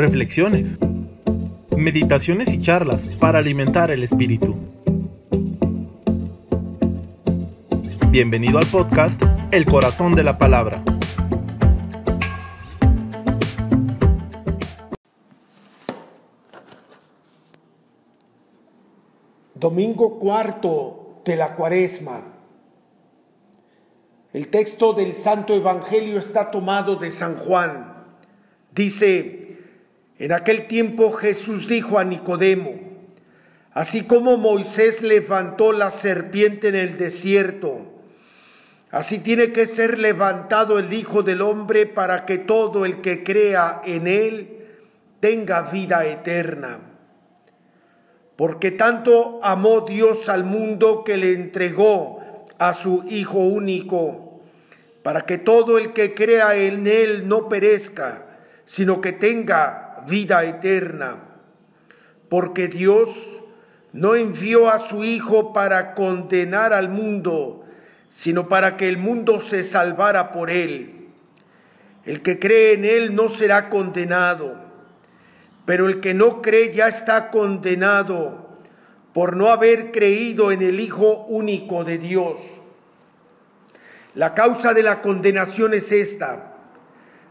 reflexiones, meditaciones y charlas para alimentar el espíritu. Bienvenido al podcast El Corazón de la Palabra. Domingo cuarto de la cuaresma. El texto del Santo Evangelio está tomado de San Juan. Dice, en aquel tiempo Jesús dijo a Nicodemo, así como Moisés levantó la serpiente en el desierto, así tiene que ser levantado el Hijo del Hombre para que todo el que crea en él tenga vida eterna. Porque tanto amó Dios al mundo que le entregó a su Hijo único, para que todo el que crea en él no perezca, sino que tenga vida eterna. Porque Dios no envió a su Hijo para condenar al mundo, sino para que el mundo se salvara por él. El que cree en él no será condenado, pero el que no cree ya está condenado por no haber creído en el Hijo único de Dios. La causa de la condenación es esta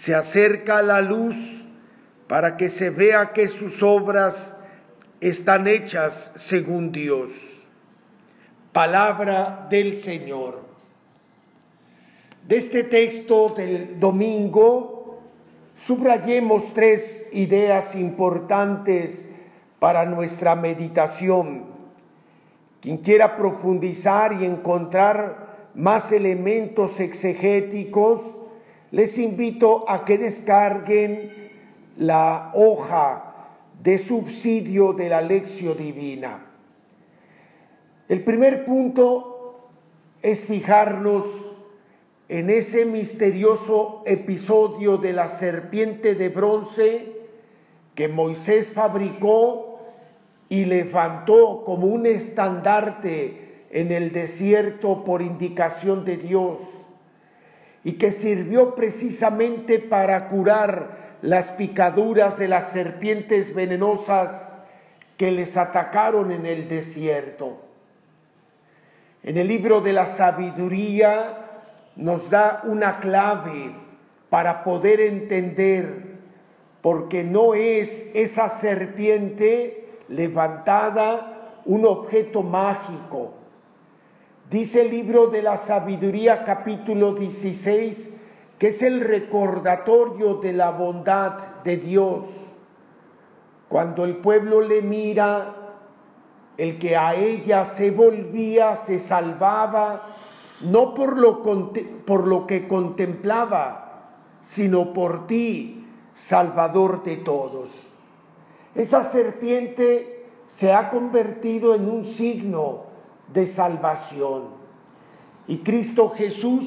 se acerca a la luz para que se vea que sus obras están hechas según Dios. Palabra del Señor. De este texto del domingo, subrayemos tres ideas importantes para nuestra meditación. Quien quiera profundizar y encontrar más elementos exegéticos, les invito a que descarguen la hoja de subsidio de la lección divina. El primer punto es fijarnos en ese misterioso episodio de la serpiente de bronce que Moisés fabricó y levantó como un estandarte en el desierto por indicación de Dios y que sirvió precisamente para curar las picaduras de las serpientes venenosas que les atacaron en el desierto. En el libro de la sabiduría nos da una clave para poder entender, porque no es esa serpiente levantada un objeto mágico, Dice el libro de la sabiduría capítulo 16 que es el recordatorio de la bondad de Dios. Cuando el pueblo le mira, el que a ella se volvía, se salvaba, no por lo, por lo que contemplaba, sino por ti, Salvador de todos. Esa serpiente se ha convertido en un signo de salvación. Y Cristo Jesús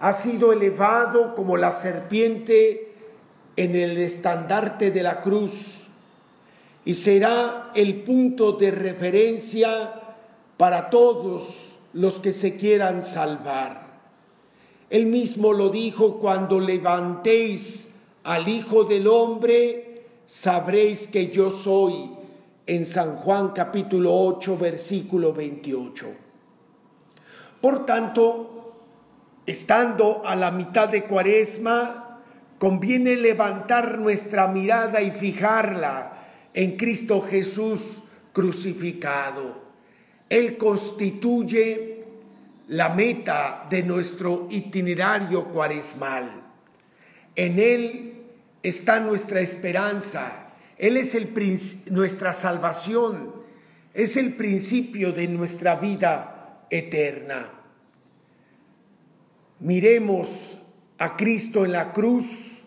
ha sido elevado como la serpiente en el estandarte de la cruz y será el punto de referencia para todos los que se quieran salvar. Él mismo lo dijo, cuando levantéis al Hijo del Hombre, sabréis que yo soy en San Juan capítulo 8, versículo 28. Por tanto, estando a la mitad de cuaresma, conviene levantar nuestra mirada y fijarla en Cristo Jesús crucificado. Él constituye la meta de nuestro itinerario cuaresmal. En Él está nuestra esperanza él es el, nuestra salvación, es el principio de nuestra vida eterna. Miremos a Cristo en la cruz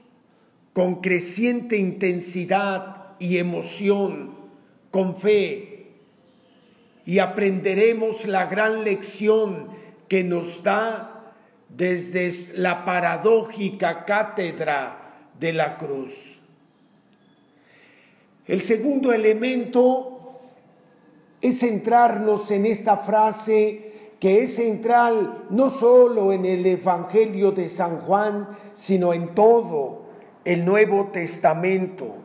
con creciente intensidad y emoción, con fe, y aprenderemos la gran lección que nos da desde la paradójica cátedra de la cruz. El segundo elemento es centrarnos en esta frase que es central no solo en el Evangelio de San Juan, sino en todo el Nuevo Testamento.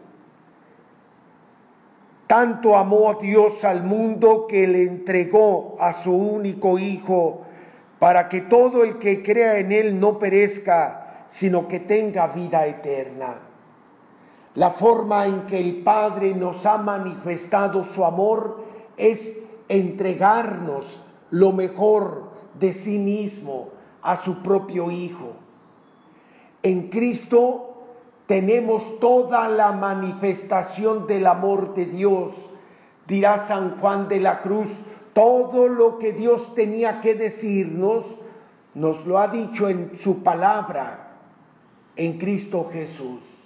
Tanto amó Dios al mundo que le entregó a su único Hijo para que todo el que crea en Él no perezca, sino que tenga vida eterna. La forma en que el Padre nos ha manifestado su amor es entregarnos lo mejor de sí mismo a su propio Hijo. En Cristo tenemos toda la manifestación del amor de Dios. Dirá San Juan de la Cruz, todo lo que Dios tenía que decirnos, nos lo ha dicho en su palabra, en Cristo Jesús.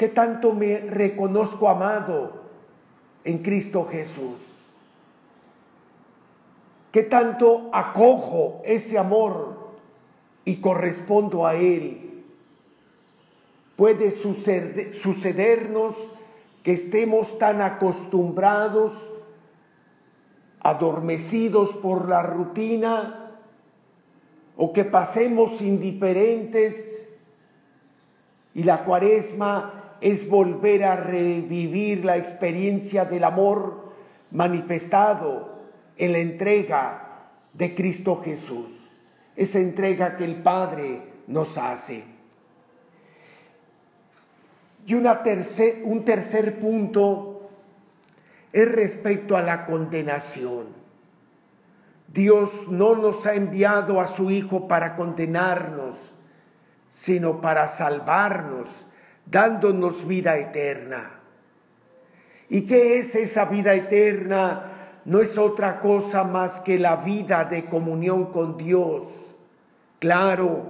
¿Qué tanto me reconozco amado en Cristo Jesús? ¿Qué tanto acojo ese amor y correspondo a él? Puede sucedernos que estemos tan acostumbrados, adormecidos por la rutina, o que pasemos indiferentes y la cuaresma es volver a revivir la experiencia del amor manifestado en la entrega de Cristo Jesús, esa entrega que el Padre nos hace. Y una un tercer punto es respecto a la condenación. Dios no nos ha enviado a su Hijo para condenarnos, sino para salvarnos, dándonos vida eterna. ¿Y qué es esa vida eterna? no es otra cosa más que la vida de comunión con Dios. Claro,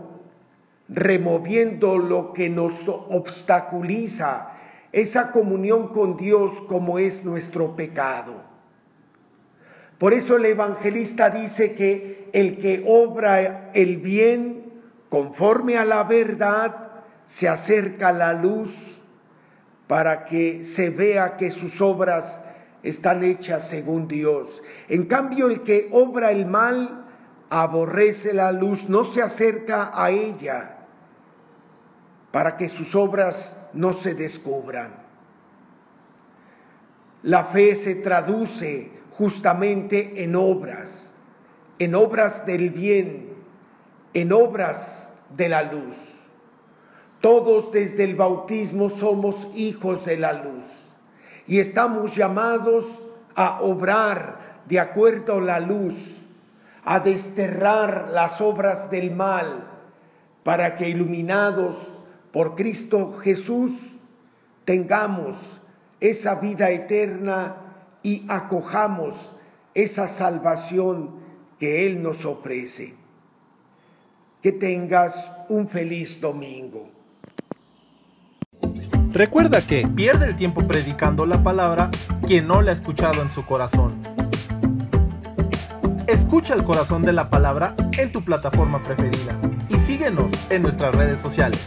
removiendo lo que nos obstaculiza esa comunión con Dios como es nuestro pecado. Por eso el evangelista dice que el que obra el bien conforme a la verdad se acerca la luz para que se vea que sus obras están hechas según Dios. En cambio, el que obra el mal aborrece la luz, no se acerca a ella para que sus obras no se descubran. La fe se traduce justamente en obras, en obras del bien, en obras de la luz. Todos desde el bautismo somos hijos de la luz y estamos llamados a obrar de acuerdo a la luz, a desterrar las obras del mal, para que iluminados por Cristo Jesús tengamos esa vida eterna y acojamos esa salvación que Él nos ofrece. Que tengas un feliz domingo. Recuerda que pierde el tiempo predicando la palabra quien no la ha escuchado en su corazón. Escucha el corazón de la palabra en tu plataforma preferida y síguenos en nuestras redes sociales.